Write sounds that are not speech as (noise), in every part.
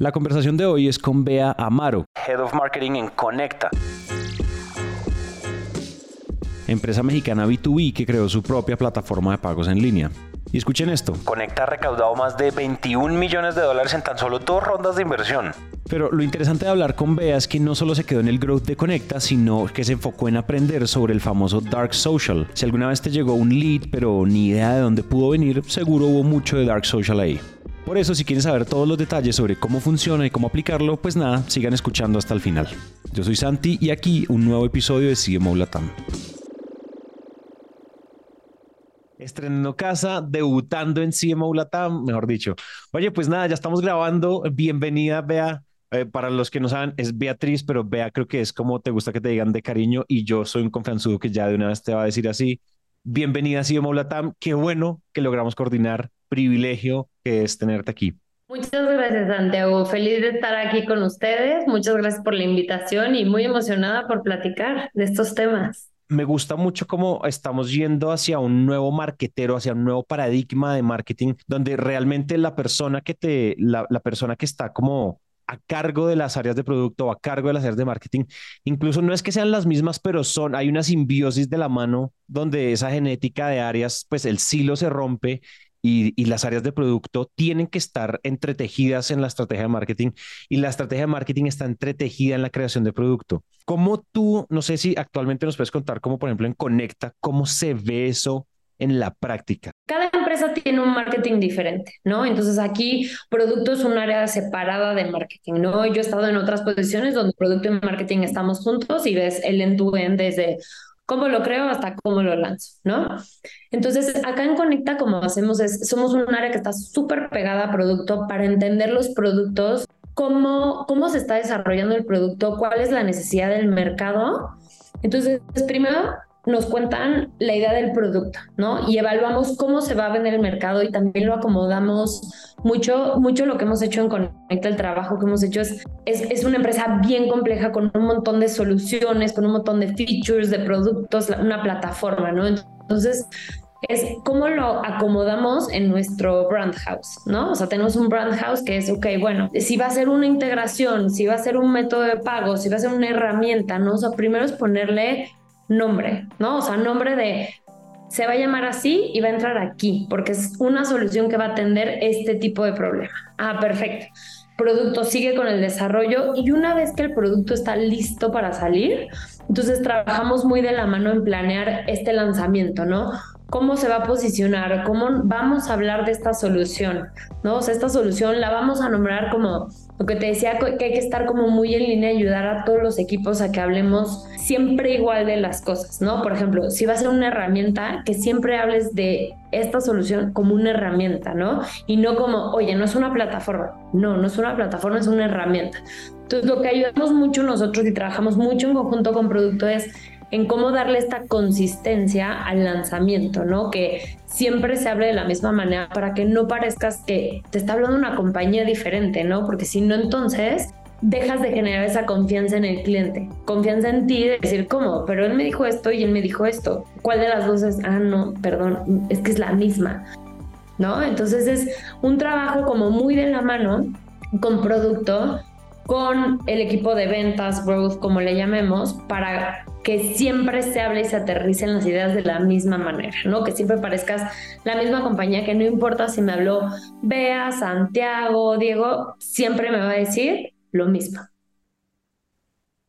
La conversación de hoy es con Bea Amaro, Head of Marketing en Conecta, empresa mexicana B2B que creó su propia plataforma de pagos en línea. Y escuchen esto. Conecta ha recaudado más de 21 millones de dólares en tan solo dos rondas de inversión. Pero lo interesante de hablar con Bea es que no solo se quedó en el growth de Conecta, sino que se enfocó en aprender sobre el famoso Dark Social. Si alguna vez te llegó un lead, pero ni idea de dónde pudo venir, seguro hubo mucho de Dark Social ahí. Por eso, si quieren saber todos los detalles sobre cómo funciona y cómo aplicarlo, pues nada, sigan escuchando hasta el final. Yo soy Santi y aquí un nuevo episodio de CMO Latam. Estrenando casa, debutando en CMO Latam, mejor dicho. Oye, pues nada, ya estamos grabando. Bienvenida, Bea. Eh, para los que no saben, es Beatriz, pero Bea creo que es como te gusta que te digan de cariño y yo soy un confianzudo que ya de una vez te va a decir así. Bienvenida a CMO Latam. Qué bueno que logramos coordinar privilegio que es tenerte aquí. Muchas gracias, Santiago. Feliz de estar aquí con ustedes. Muchas gracias por la invitación y muy emocionada por platicar de estos temas. Me gusta mucho cómo estamos yendo hacia un nuevo marketero, hacia un nuevo paradigma de marketing, donde realmente la persona que te, la, la persona que está como a cargo de las áreas de producto o a cargo de las áreas de marketing, incluso no es que sean las mismas, pero son, hay una simbiosis de la mano donde esa genética de áreas, pues el silo se rompe y, las áreas de producto tienen que estar entretejidas en la estrategia de marketing y la estrategia de marketing está entretejida en la creación de producto. ¿Cómo tú, no sé si actualmente nos puedes contar, como por ejemplo en Conecta, cómo se ve eso en la práctica? Cada empresa tiene un marketing diferente, ¿no? Entonces aquí producto es un área separada de marketing, ¿no? Yo he estado en otras posiciones donde producto y marketing estamos juntos y ves el end-to-end desde cómo lo creo hasta cómo lo lanzo, ¿no? Entonces, acá en Conecta, como hacemos es, somos un área que está súper pegada a producto para entender los productos, cómo, cómo se está desarrollando el producto, cuál es la necesidad del mercado. Entonces, primero nos cuentan la idea del producto, ¿no? Y evaluamos cómo se va a vender el mercado y también lo acomodamos mucho, mucho lo que hemos hecho en Conecta, el trabajo que hemos hecho es, es, es, una empresa bien compleja con un montón de soluciones, con un montón de features, de productos, una plataforma, ¿no? Entonces, es cómo lo acomodamos en nuestro brand house, ¿no? O sea, tenemos un brand house que es, ok, bueno, si va a ser una integración, si va a ser un método de pago, si va a ser una herramienta, ¿no? O sea, primero es ponerle nombre, ¿no? O sea, nombre de se va a llamar así y va a entrar aquí, porque es una solución que va a atender este tipo de problema. Ah, perfecto. Producto sigue con el desarrollo y una vez que el producto está listo para salir, entonces trabajamos muy de la mano en planear este lanzamiento, ¿no? cómo se va a posicionar, cómo vamos a hablar de esta solución, ¿no? O sea, esta solución la vamos a nombrar como lo que te decía, que hay que estar como muy en línea, ayudar a todos los equipos a que hablemos siempre igual de las cosas, ¿no? Por ejemplo, si va a ser una herramienta, que siempre hables de esta solución como una herramienta, ¿no? Y no como, oye, no es una plataforma. No, no es una plataforma, es una herramienta. Entonces, lo que ayudamos mucho nosotros y trabajamos mucho en conjunto con producto es en cómo darle esta consistencia al lanzamiento, ¿no? Que siempre se hable de la misma manera para que no parezcas que te está hablando una compañía diferente, ¿no? Porque si no, entonces dejas de generar esa confianza en el cliente, confianza en ti de decir, ¿cómo? Pero él me dijo esto y él me dijo esto. ¿Cuál de las dos es? Ah, no, perdón, es que es la misma, ¿no? Entonces es un trabajo como muy de la mano con producto con el equipo de ventas, growth, como le llamemos, para que siempre se hable y se aterricen las ideas de la misma manera, ¿no? Que siempre parezcas la misma compañía, que no importa si me habló Bea, Santiago, Diego, siempre me va a decir lo mismo.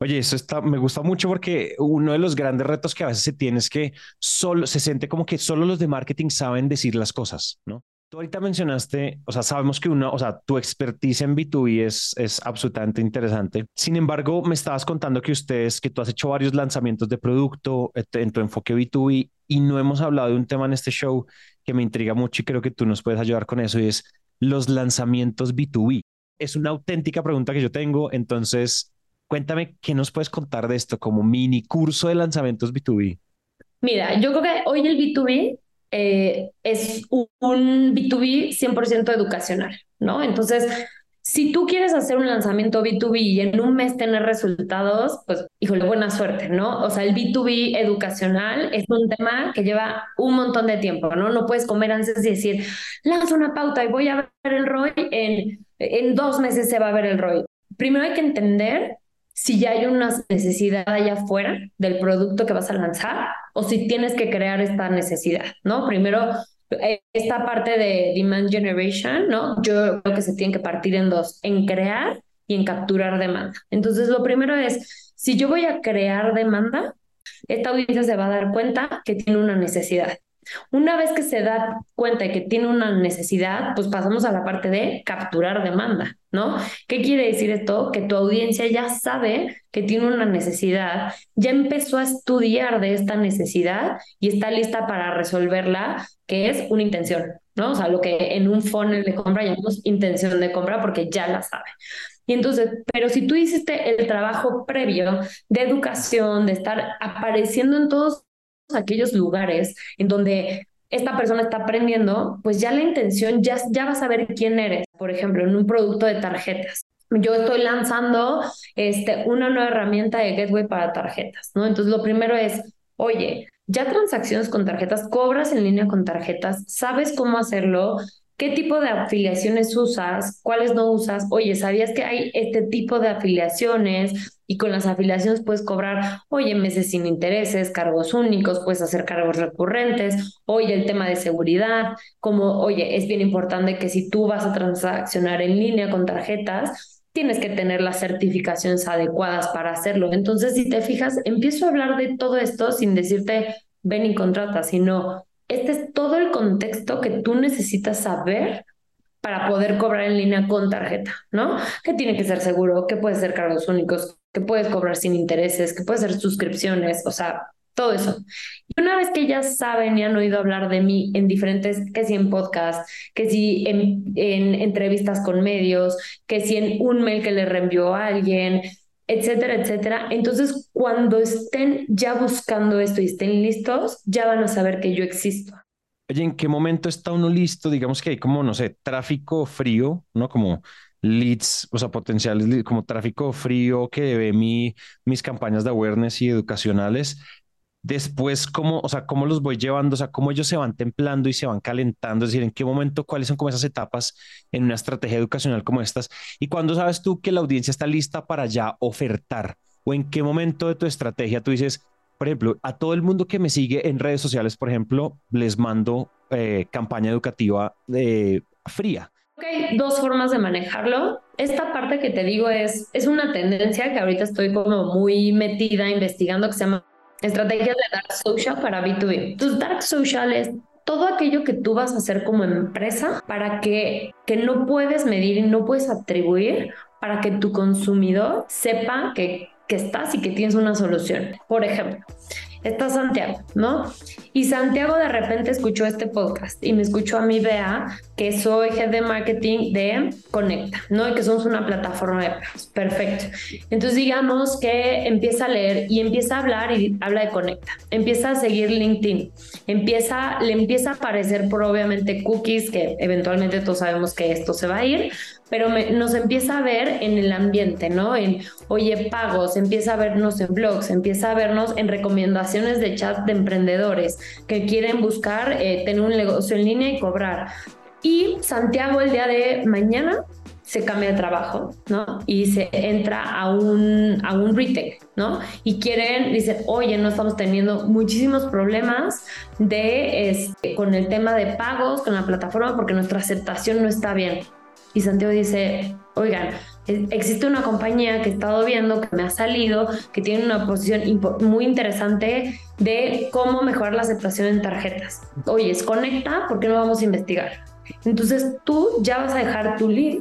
Oye, eso está, me gusta mucho porque uno de los grandes retos que a veces se tiene es que solo se siente como que solo los de marketing saben decir las cosas, ¿no? Tú ahorita mencionaste, o sea, sabemos que una, o sea, tu expertise en B2B es, es absolutamente interesante. Sin embargo, me estabas contando que ustedes, que tú has hecho varios lanzamientos de producto en tu enfoque B2B y no hemos hablado de un tema en este show que me intriga mucho y creo que tú nos puedes ayudar con eso y es los lanzamientos B2B. Es una auténtica pregunta que yo tengo, entonces cuéntame qué nos puedes contar de esto como mini curso de lanzamientos B2B. Mira, yo creo que hoy el B2B eh, es un B2B 100% educacional, ¿no? Entonces, si tú quieres hacer un lanzamiento B2B y en un mes tener resultados, pues, híjole, buena suerte, ¿no? O sea, el B2B educacional es un tema que lleva un montón de tiempo, ¿no? No puedes comer antes de decir, lanzo una pauta y voy a ver el ROI en en dos meses se va a ver el ROI. Primero hay que entender si ya hay una necesidad allá afuera del producto que vas a lanzar o si tienes que crear esta necesidad, ¿no? Primero, eh, esta parte de demand generation, ¿no? Yo creo que se tiene que partir en dos, en crear y en capturar demanda. Entonces, lo primero es, si yo voy a crear demanda, esta audiencia se va a dar cuenta que tiene una necesidad. Una vez que se da cuenta de que tiene una necesidad, pues pasamos a la parte de capturar demanda, ¿no? ¿Qué quiere decir esto? Que tu audiencia ya sabe que tiene una necesidad, ya empezó a estudiar de esta necesidad y está lista para resolverla, que es una intención, ¿no? O sea, lo que en un funnel de compra llamamos intención de compra porque ya la sabe. Y entonces, pero si tú hiciste el trabajo previo de educación, de estar apareciendo en todos aquellos lugares en donde esta persona está aprendiendo, pues ya la intención, ya, ya vas a ver quién eres. Por ejemplo, en un producto de tarjetas. Yo estoy lanzando este, una nueva herramienta de Gateway para tarjetas, ¿no? Entonces, lo primero es, oye, ya transacciones con tarjetas, cobras en línea con tarjetas, sabes cómo hacerlo, ¿Qué tipo de afiliaciones usas? ¿Cuáles no usas? Oye, ¿sabías que hay este tipo de afiliaciones? Y con las afiliaciones puedes cobrar, oye, meses sin intereses, cargos únicos, puedes hacer cargos recurrentes, oye, el tema de seguridad, como, oye, es bien importante que si tú vas a transaccionar en línea con tarjetas, tienes que tener las certificaciones adecuadas para hacerlo. Entonces, si te fijas, empiezo a hablar de todo esto sin decirte, ven y contrata, sino este es todo el contexto que tú necesitas saber para poder cobrar en línea con tarjeta, ¿no? Que tiene que ser seguro, que puede ser cargos únicos, que puedes cobrar sin intereses, que puede ser suscripciones, o sea, todo eso. Y una vez que ya saben y han oído hablar de mí en diferentes, que si en podcast, que si en, en entrevistas con medios, que si en un mail que le reenvió a alguien, etcétera, etcétera. Entonces, cuando estén ya buscando esto y estén listos, ya van a saber que yo existo. Oye, ¿en qué momento está uno listo? Digamos que hay como, no sé, tráfico frío, ¿no? Como leads, o sea, potenciales, como tráfico frío que ve mi, mis campañas de awareness y educacionales después cómo, o sea, cómo los voy llevando, o sea, cómo ellos se van templando y se van calentando, es decir, en qué momento, cuáles son como esas etapas en una estrategia educacional como estas y cuándo sabes tú que la audiencia está lista para ya ofertar o en qué momento de tu estrategia tú dices, por ejemplo, a todo el mundo que me sigue en redes sociales, por ejemplo, les mando eh, campaña educativa de fría. Ok, dos formas de manejarlo. Esta parte que te digo es, es una tendencia que ahorita estoy como muy metida investigando que se llama Estrategias de Dark Social para B2B. Tus Dark Social es todo aquello que tú vas a hacer como empresa para que, que no puedes medir y no puedes atribuir para que tu consumidor sepa que, que estás y que tienes una solución. Por ejemplo, está Santiago, ¿no? Y Santiago de repente escuchó este podcast y me escuchó a mí, Bea, que soy head de marketing de Conecta, ¿no? Y que somos una plataforma de pagos. Perfecto. Entonces digamos que empieza a leer y empieza a hablar y habla de Conecta. Empieza a seguir LinkedIn. Empieza, le empieza a aparecer por obviamente cookies, que eventualmente todos sabemos que esto se va a ir, pero nos empieza a ver en el ambiente, ¿no? En, oye, pagos, empieza a vernos en blogs, empieza a vernos en recomendaciones de chat de emprendedores que quieren buscar eh, tener un negocio en línea y cobrar. Y Santiago el día de mañana se cambia de trabajo, ¿no? Y se entra a un, a un retail, ¿no? Y quieren, dicen, oye, no estamos teniendo muchísimos problemas de, este, con el tema de pagos, con la plataforma, porque nuestra aceptación no está bien. Y Santiago dice, oigan, existe una compañía que he estado viendo, que me ha salido, que tiene una posición muy interesante de cómo mejorar la aceptación en tarjetas. Oye, es conecta, ¿por qué no vamos a investigar? Entonces tú ya vas a dejar tu lead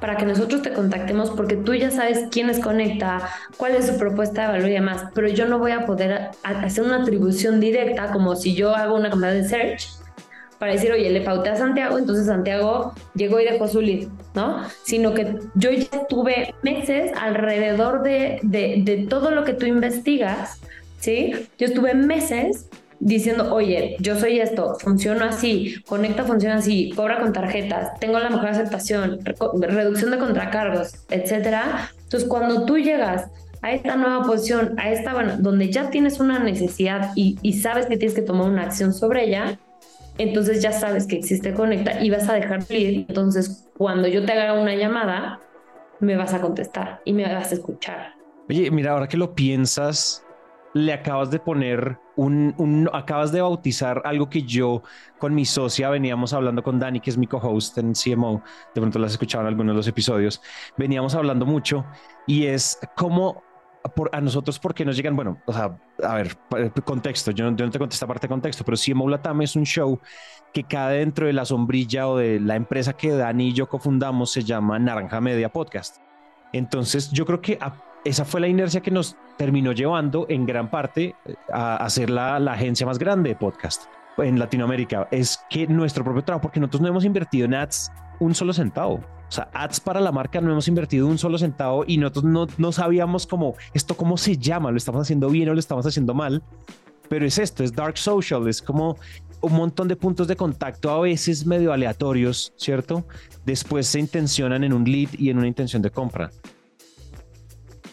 para que nosotros te contactemos porque tú ya sabes quién es Conecta, cuál es su propuesta de valor y demás, pero yo no voy a poder hacer una atribución directa como si yo hago una campaña de search para decir, oye, le pauté a Santiago, entonces Santiago llegó y dejó su lead, ¿no? Sino que yo ya tuve meses alrededor de, de, de todo lo que tú investigas, ¿sí? Yo estuve meses diciendo, oye, yo soy esto, funciona así, Conecta funciona así, cobra con tarjetas, tengo la mejor aceptación, reducción de contracargos, etcétera. Entonces, cuando tú llegas a esta nueva posición, a esta, bueno, donde ya tienes una necesidad y, y sabes que tienes que tomar una acción sobre ella, entonces ya sabes que existe Conecta y vas a dejar lead. Entonces, cuando yo te haga una llamada, me vas a contestar y me vas a escuchar. Oye, mira, ahora que lo piensas, le acabas de poner un, acabas de bautizar algo que yo con mi socia veníamos hablando con Dani, que es mi co-host en CMO, de pronto las escuchaban algunos de los episodios, veníamos hablando mucho y es cómo por, a nosotros, ¿por qué nos llegan? Bueno, o sea, a ver, contexto, yo, yo no te conté esta parte de contexto, pero CMO Latam es un show que cae dentro de la sombrilla o de la empresa que Dani y yo cofundamos, se llama Naranja Media Podcast. Entonces, yo creo que esa fue la inercia que nos terminó llevando en gran parte a, a ser la, la agencia más grande de podcast en Latinoamérica. Es que nuestro propio trabajo, porque nosotros no hemos invertido en ads un solo centavo. O sea, ads para la marca no hemos invertido un solo centavo y nosotros no, no sabíamos cómo esto, cómo se llama, lo estamos haciendo bien o lo estamos haciendo mal. Pero es esto, es dark social, es como un montón de puntos de contacto a veces medio aleatorios, ¿cierto? Después se intencionan en un lead y en una intención de compra.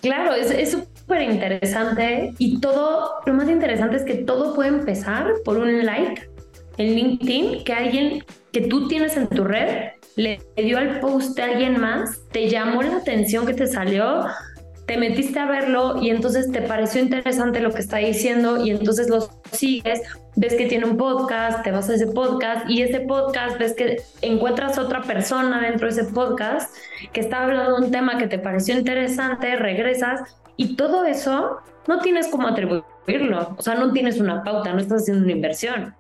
Claro, es súper interesante y todo, lo más interesante es que todo puede empezar por un like en LinkedIn que alguien que tú tienes en tu red le dio al post a alguien más, te llamó la atención que te salió, te metiste a verlo y entonces te pareció interesante lo que está diciendo y entonces lo sigues, ves que tiene un podcast, te vas a ese podcast y ese podcast ves que encuentras otra persona dentro de ese podcast que está hablando de un tema que te pareció interesante, regresas y todo eso no tienes cómo atribuirlo, o sea, no tienes una pauta, no estás haciendo una inversión.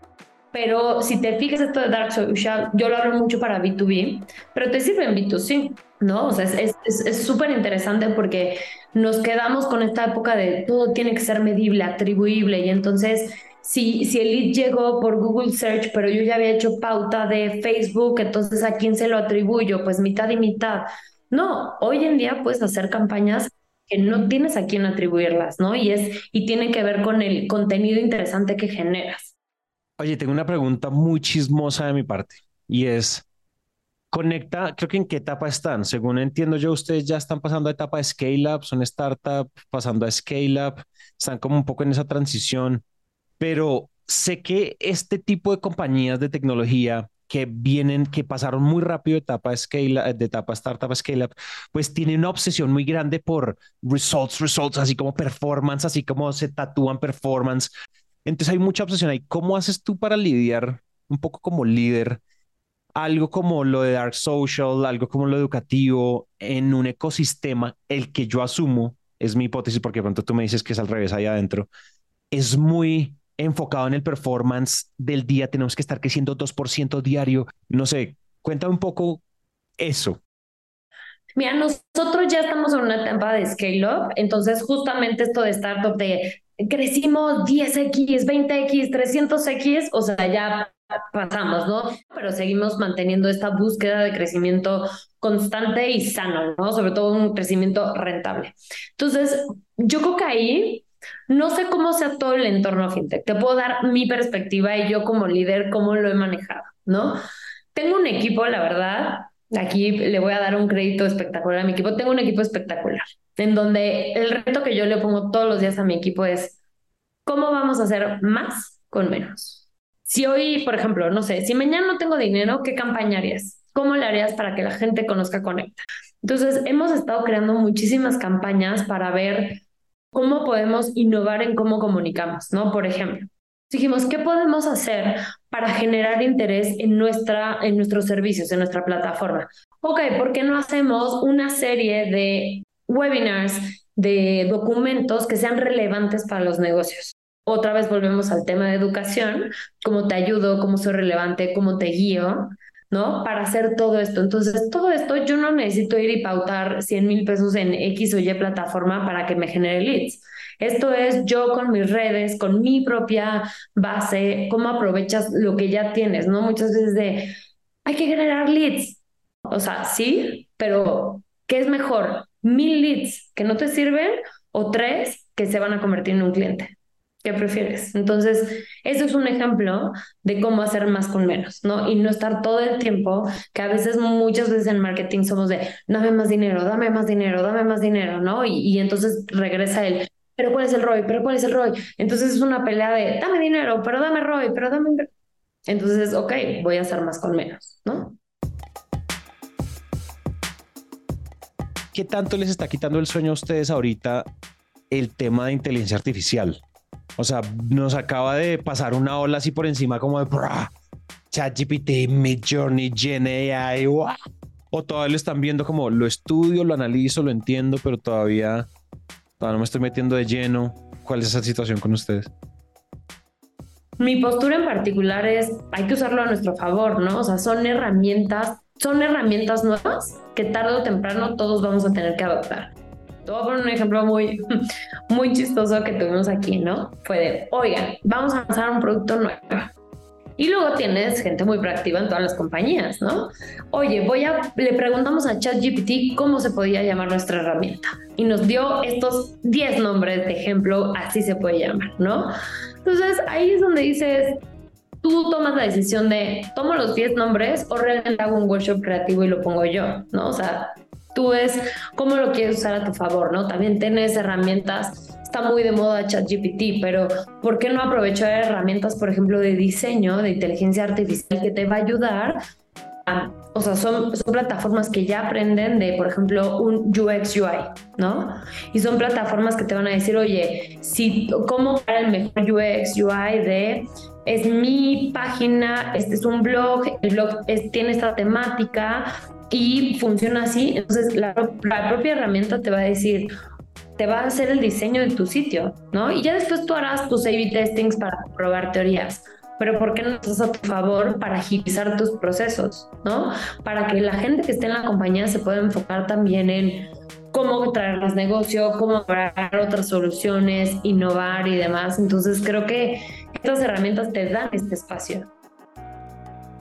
Pero si te fijas esto de Dark Social, yo lo hablo mucho para B2B, pero te sirve en B2C, ¿no? O sea, es súper es, interesante porque nos quedamos con esta época de todo tiene que ser medible, atribuible, y entonces si, si el lead llegó por Google Search, pero yo ya había hecho pauta de Facebook, entonces ¿a quién se lo atribuyo? Pues mitad y mitad. No, hoy en día puedes hacer campañas que no tienes a quién atribuirlas, ¿no? Y, es, y tiene que ver con el contenido interesante que generas. Oye, tengo una pregunta muy chismosa de mi parte y es, conecta, creo que en qué etapa están. Según entiendo yo, ustedes ya están pasando a etapa de scale up, son startup, pasando a scale up, están como un poco en esa transición, pero sé que este tipo de compañías de tecnología que vienen, que pasaron muy rápido de etapa scale, de etapa startup a scale up, pues tienen una obsesión muy grande por results, results, así como performance, así como se tatúan performance. Entonces hay mucha obsesión ahí. ¿Cómo haces tú para lidiar un poco como líder algo como lo de Dark Social, algo como lo educativo en un ecosistema, el que yo asumo, es mi hipótesis porque pronto tú me dices que es al revés ahí adentro, es muy enfocado en el performance del día, tenemos que estar creciendo 2% diario, no sé, cuéntame un poco eso. Mira, nosotros ya estamos en una etapa de scale up, entonces justamente esto de startup de crecimos 10x, 20x, 300x, o sea, ya pasamos, ¿no? Pero seguimos manteniendo esta búsqueda de crecimiento constante y sano, ¿no? Sobre todo un crecimiento rentable. Entonces, yo creo que ahí no sé cómo sea todo el entorno fintech. Te puedo dar mi perspectiva y yo como líder, cómo lo he manejado, ¿no? Tengo un equipo, la verdad, aquí le voy a dar un crédito espectacular a mi equipo. Tengo un equipo espectacular en donde el reto que yo le pongo todos los días a mi equipo es, ¿cómo vamos a hacer más con menos? Si hoy, por ejemplo, no sé, si mañana no tengo dinero, ¿qué campaña harías? ¿Cómo le harías para que la gente conozca Conecta? Entonces, hemos estado creando muchísimas campañas para ver cómo podemos innovar en cómo comunicamos, ¿no? Por ejemplo, dijimos, ¿qué podemos hacer para generar interés en, nuestra, en nuestros servicios, en nuestra plataforma? Ok, ¿por qué no hacemos una serie de webinars, de documentos que sean relevantes para los negocios. Otra vez volvemos al tema de educación, cómo te ayudo, cómo soy relevante, cómo te guío, ¿no? Para hacer todo esto. Entonces, todo esto yo no necesito ir y pautar 100 mil pesos en X o Y plataforma para que me genere leads. Esto es yo con mis redes, con mi propia base, cómo aprovechas lo que ya tienes, ¿no? Muchas veces de, hay que generar leads. O sea, sí, pero ¿qué es mejor? Mil leads que no te sirven o tres que se van a convertir en un cliente. ¿Qué prefieres? Entonces, eso es un ejemplo de cómo hacer más con menos, ¿no? Y no estar todo el tiempo, que a veces, muchas veces en marketing somos de, dame más dinero, dame más dinero, dame más dinero, ¿no? Y, y entonces regresa el, pero ¿cuál es el ROI? ¿Pero cuál es el ROI? Entonces es una pelea de, dame dinero, pero dame ROI, pero dame... Entonces, ok, voy a hacer más con menos, ¿no? ¿Qué tanto les está quitando el sueño a ustedes ahorita el tema de inteligencia artificial? O sea, nos acaba de pasar una ola así por encima como de ChatGPT, Midjourney, Gen AI, o todavía lo están viendo como lo estudio, lo analizo, lo entiendo, pero todavía, todavía no me estoy metiendo de lleno. ¿Cuál es esa situación con ustedes? Mi postura en particular es, hay que usarlo a nuestro favor, ¿no? O sea, son herramientas, son herramientas nuevas que tarde o temprano todos vamos a tener que adoptar. Te voy a poner un ejemplo muy, (laughs) muy chistoso que tuvimos aquí, ¿no? Fue de, oigan, vamos a lanzar un producto nuevo. Y luego tienes gente muy proactiva en todas las compañías, ¿no? Oye, voy a, le preguntamos a ChatGPT cómo se podía llamar nuestra herramienta. Y nos dio estos 10 nombres de ejemplo, así se puede llamar, ¿no? Entonces ahí es donde dices, tú tomas la decisión de, tomo los 10 nombres o realmente hago un workshop creativo y lo pongo yo, ¿no? O sea, tú ves cómo lo quieres usar a tu favor, ¿no? También tienes herramientas, está muy de moda ChatGPT, pero ¿por qué no aprovechar herramientas, por ejemplo, de diseño, de inteligencia artificial que te va a ayudar a o sea, son, son plataformas que ya aprenden de, por ejemplo, un UX UI, ¿no? Y son plataformas que te van a decir, oye, si, ¿cómo para el mejor UX UI de, es mi página, este es un blog, el blog tiene esta temática y funciona así? Entonces, la, propia herramienta te va a decir, te va a hacer el diseño de tu sitio, ¿no? Y ya después tú harás tus A-B testings para probar teorías pero ¿por qué no estás a tu favor para agilizar tus procesos, ¿no? Para que la gente que esté en la compañía se pueda enfocar también en cómo traer más negocio, cómo lograr otras soluciones, innovar y demás. Entonces creo que estas herramientas te dan este espacio.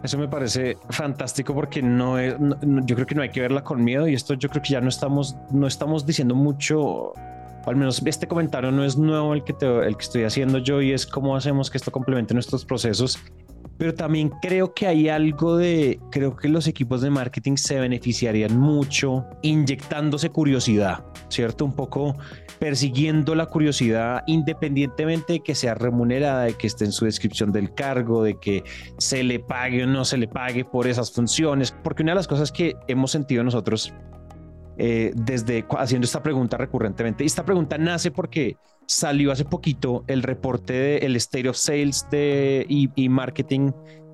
Eso me parece fantástico porque no es, yo creo que no hay que verla con miedo y esto yo creo que ya no estamos, no estamos diciendo mucho al menos este comentario no es nuevo el que, el que estoy haciendo yo y es cómo hacemos que esto complemente nuestros procesos. Pero también creo que hay algo de, creo que los equipos de marketing se beneficiarían mucho inyectándose curiosidad, ¿cierto? Un poco persiguiendo la curiosidad independientemente de que sea remunerada, de que esté en su descripción del cargo, de que se le pague o no se le pague por esas funciones, porque una de las cosas que hemos sentido nosotros eh, desde haciendo esta pregunta recurrentemente. Y esta pregunta nace porque salió hace poquito el reporte del State of Sales de, y, Marketing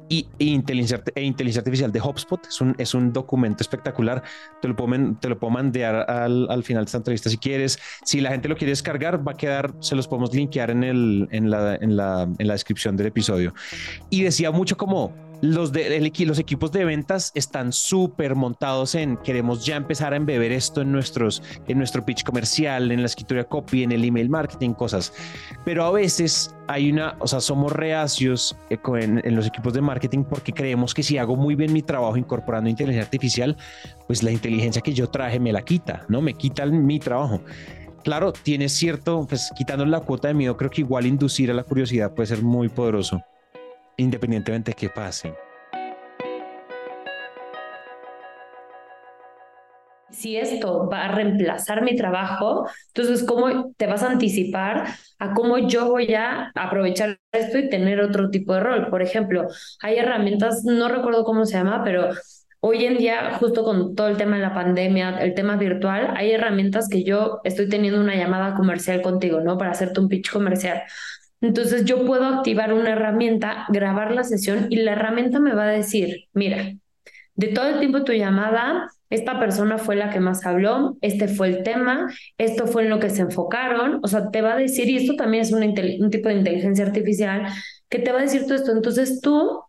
y, inteligencia, e inteligencia artificial de HubSpot. Es un, es un documento espectacular. Te lo puedo, te lo puedo mandar al, al, final de esta entrevista si quieres. Si la gente lo quiere descargar, va a quedar, se los podemos linkear en, el, en, la, en, la, en la descripción del episodio. Y decía mucho como los, de, los equipos de ventas están súper montados en queremos ya empezar a embeber esto en, nuestros, en nuestro pitch comercial, en la escritura copy, en el email marketing, cosas. Pero a veces hay una, o sea, somos reacios eh, en, en los equipos de marketing porque creemos que si hago muy bien mi trabajo incorporando inteligencia artificial, pues la inteligencia que yo traje me la quita, ¿no? Me quita mi trabajo claro, tiene cierto, pues quitando la cuota de miedo, creo que igual inducir a la curiosidad puede ser muy poderoso independientemente de qué pase. Si esto va a reemplazar mi trabajo, entonces, ¿cómo te vas a anticipar a cómo yo voy a aprovechar esto y tener otro tipo de rol? Por ejemplo, hay herramientas, no recuerdo cómo se llama, pero hoy en día, justo con todo el tema de la pandemia, el tema virtual, hay herramientas que yo estoy teniendo una llamada comercial contigo, ¿no? Para hacerte un pitch comercial. Entonces yo puedo activar una herramienta, grabar la sesión y la herramienta me va a decir, mira, de todo el tiempo tu llamada, esta persona fue la que más habló, este fue el tema, esto fue en lo que se enfocaron, o sea, te va a decir, y esto también es un tipo de inteligencia artificial, que te va a decir todo esto. Entonces tú,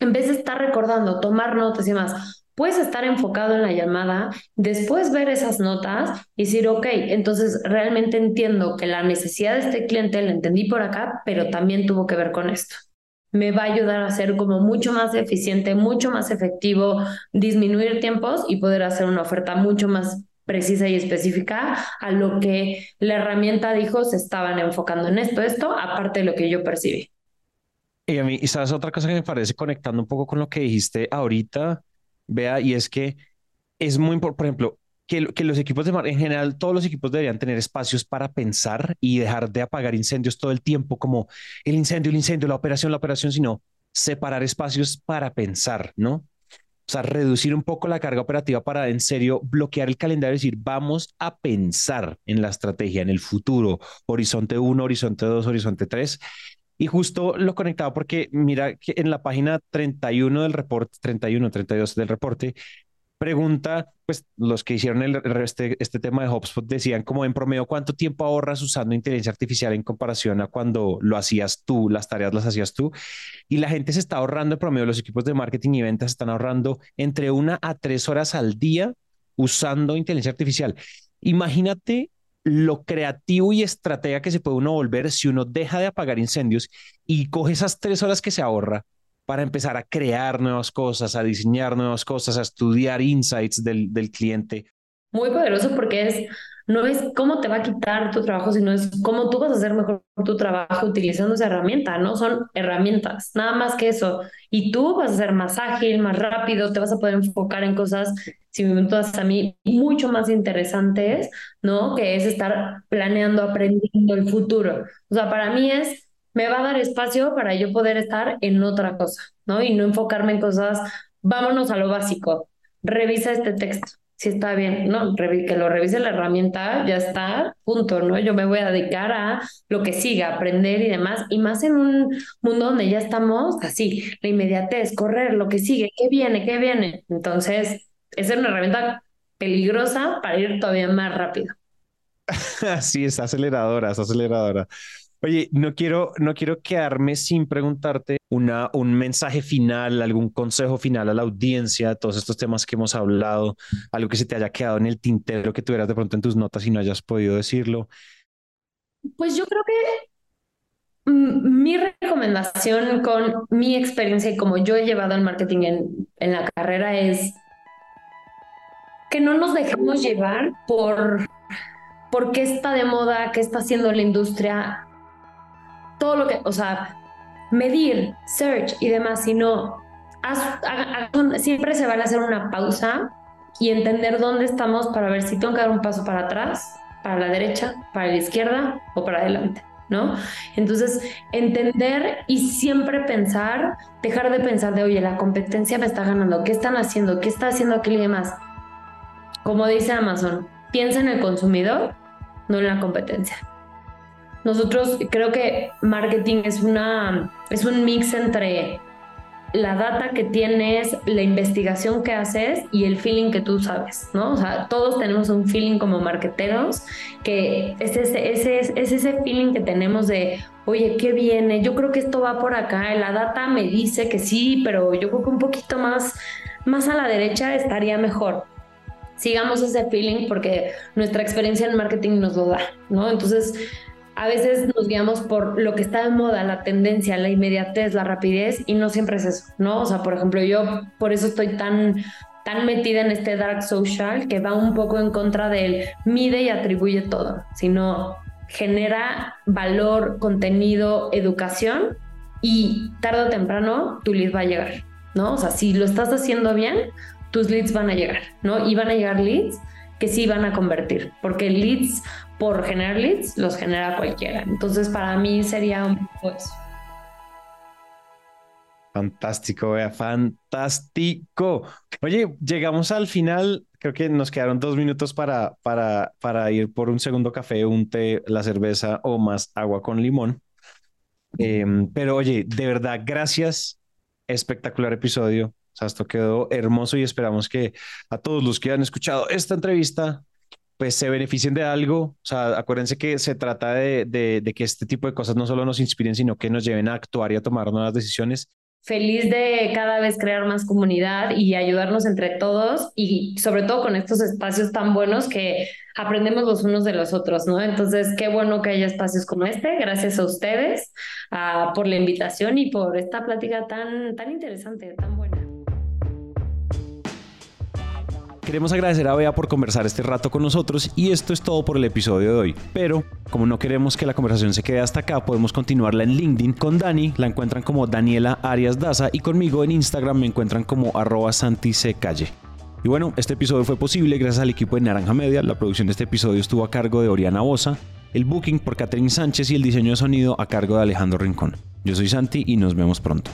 en vez de estar recordando, tomar notas y más, puedes estar enfocado en la llamada, después ver esas notas y decir, ok, entonces realmente entiendo que la necesidad de este cliente la entendí por acá, pero también tuvo que ver con esto. Me va a ayudar a ser como mucho más eficiente, mucho más efectivo, disminuir tiempos y poder hacer una oferta mucho más precisa y específica a lo que la herramienta dijo se estaban enfocando en esto, esto, aparte de lo que yo percibí. Y a mí, sabes otra cosa que me parece conectando un poco con lo que dijiste ahorita, vea, y es que es muy importante, por ejemplo, que, que, los equipos de en general, todos los equipos deberían tener espacios para pensar y dejar de apagar incendios todo el tiempo, como el incendio, el incendio, la operación, la operación, sino separar espacios para pensar, ¿no? O sea, reducir un poco la carga operativa para en serio bloquear el calendario y decir, vamos a pensar en la estrategia, en el futuro, horizonte 1, horizonte 2, horizonte 3. Y justo lo conectaba porque mira que en la página 31 del reporte, 31, 32 del reporte, pregunta, pues los que hicieron este, este tema de HubSpot decían como en promedio, ¿cuánto tiempo ahorras usando inteligencia artificial en comparación a cuando lo hacías tú, las tareas las hacías tú? Y la gente se está ahorrando en promedio, los equipos de marketing y ventas están ahorrando entre una a tres horas al día usando inteligencia artificial. Imagínate lo creativo y estratega que se puede uno volver si uno deja de apagar incendios y coge esas tres horas que se ahorra para empezar a crear nuevas cosas, a diseñar nuevas cosas, a estudiar insights del, del cliente. Muy poderoso porque es, no es cómo te va a quitar tu trabajo, sino es cómo tú vas a hacer mejor tu trabajo utilizando esa herramienta, ¿no? Son herramientas, nada más que eso. Y tú vas a ser más ágil, más rápido, te vas a poder enfocar en cosas, si me preguntas a mí, mucho más interesantes, ¿no? Que es estar planeando, aprendiendo el futuro. O sea, para mí es me va a dar espacio para yo poder estar en otra cosa, ¿no? Y no enfocarme en cosas, vámonos a lo básico, revisa este texto, si está bien, ¿no? Que lo revise la herramienta, ya está, punto, ¿no? Yo me voy a dedicar a lo que siga, aprender y demás, y más en un mundo donde ya estamos así, la inmediatez, correr, lo que sigue, ¿qué viene? ¿Qué viene? Entonces, es una herramienta peligrosa para ir todavía más rápido. (laughs) Sí, es aceleradora, es aceleradora. Oye, no quiero, no quiero quedarme sin preguntarte una, un mensaje final, algún consejo final a la audiencia, todos estos temas que hemos hablado, algo que se te haya quedado en el tintero que tuvieras de pronto en tus notas y no hayas podido decirlo. Pues yo creo que mi recomendación con mi experiencia y como yo he llevado el marketing en, en la carrera es que no nos dejemos llevar por por qué está de moda, qué está haciendo la industria todo lo que, o sea, medir, search y demás, sino siempre se vale hacer una pausa y entender dónde estamos para ver si tengo que dar un paso para atrás, para la derecha, para la izquierda o para adelante. ¿No? Entonces, entender y siempre pensar, dejar de pensar de, oye, la competencia me está ganando, ¿qué están haciendo? ¿Qué está haciendo aquel y demás? Como dice Amazon, piensa en el consumidor, no en la competencia. Nosotros creo que marketing es, una, es un mix entre la data que tienes, la investigación que haces y el feeling que tú sabes, ¿no? O sea, todos tenemos un feeling como marketeros, que es ese, ese, es ese feeling que tenemos de, oye, ¿qué viene? Yo creo que esto va por acá, la data me dice que sí, pero yo creo que un poquito más, más a la derecha estaría mejor. Sigamos ese feeling porque nuestra experiencia en marketing nos lo da, ¿no? Entonces, a veces nos guiamos por lo que está de moda, la tendencia, la inmediatez, la rapidez, y no siempre es eso, ¿no? O sea, por ejemplo, yo por eso estoy tan, tan metida en este dark social que va un poco en contra del mide y atribuye todo, sino genera valor, contenido, educación, y tarde o temprano tu lead va a llegar, ¿no? O sea, si lo estás haciendo bien, tus leads van a llegar, ¿no? Y van a llegar leads que sí van a convertir, porque leads por generar leads los genera cualquiera. Entonces, para mí sería un poco eso. Fantástico, vea, fantástico. Oye, llegamos al final. Creo que nos quedaron dos minutos para, para, para ir por un segundo café, un té, la cerveza o más agua con limón. Em, pero oye, de verdad, gracias. Espectacular episodio. O sea, esto quedó hermoso y esperamos que a todos los que han escuchado esta entrevista pues se beneficien de algo. O sea, acuérdense que se trata de, que este tipo de cosas no solo nos inspiren, sino que nos lleven a actuar y a tomar nuevas decisiones. Feliz de cada vez crear más comunidad y ayudarnos entre todos y sobre todo con estos espacios tan buenos que aprendemos los unos de los otros, ¿no? Entonces, qué bueno que haya espacios como este. Gracias a ustedes uh, por la invitación y por esta plática tan, tan interesante, tan buena. Queremos agradecer a Bea por conversar este rato con nosotros y esto es todo por el episodio de hoy. Pero como no queremos que la conversación se quede hasta acá, podemos continuarla en LinkedIn con Dani, la encuentran como Daniela Arias Daza y conmigo en Instagram me encuentran como arroba. Y bueno, este episodio fue posible gracias al equipo de Naranja Media. La producción de este episodio estuvo a cargo de Oriana Bosa, el booking por Catherine Sánchez y el diseño de sonido a cargo de Alejandro Rincón. Yo soy Santi y nos vemos pronto.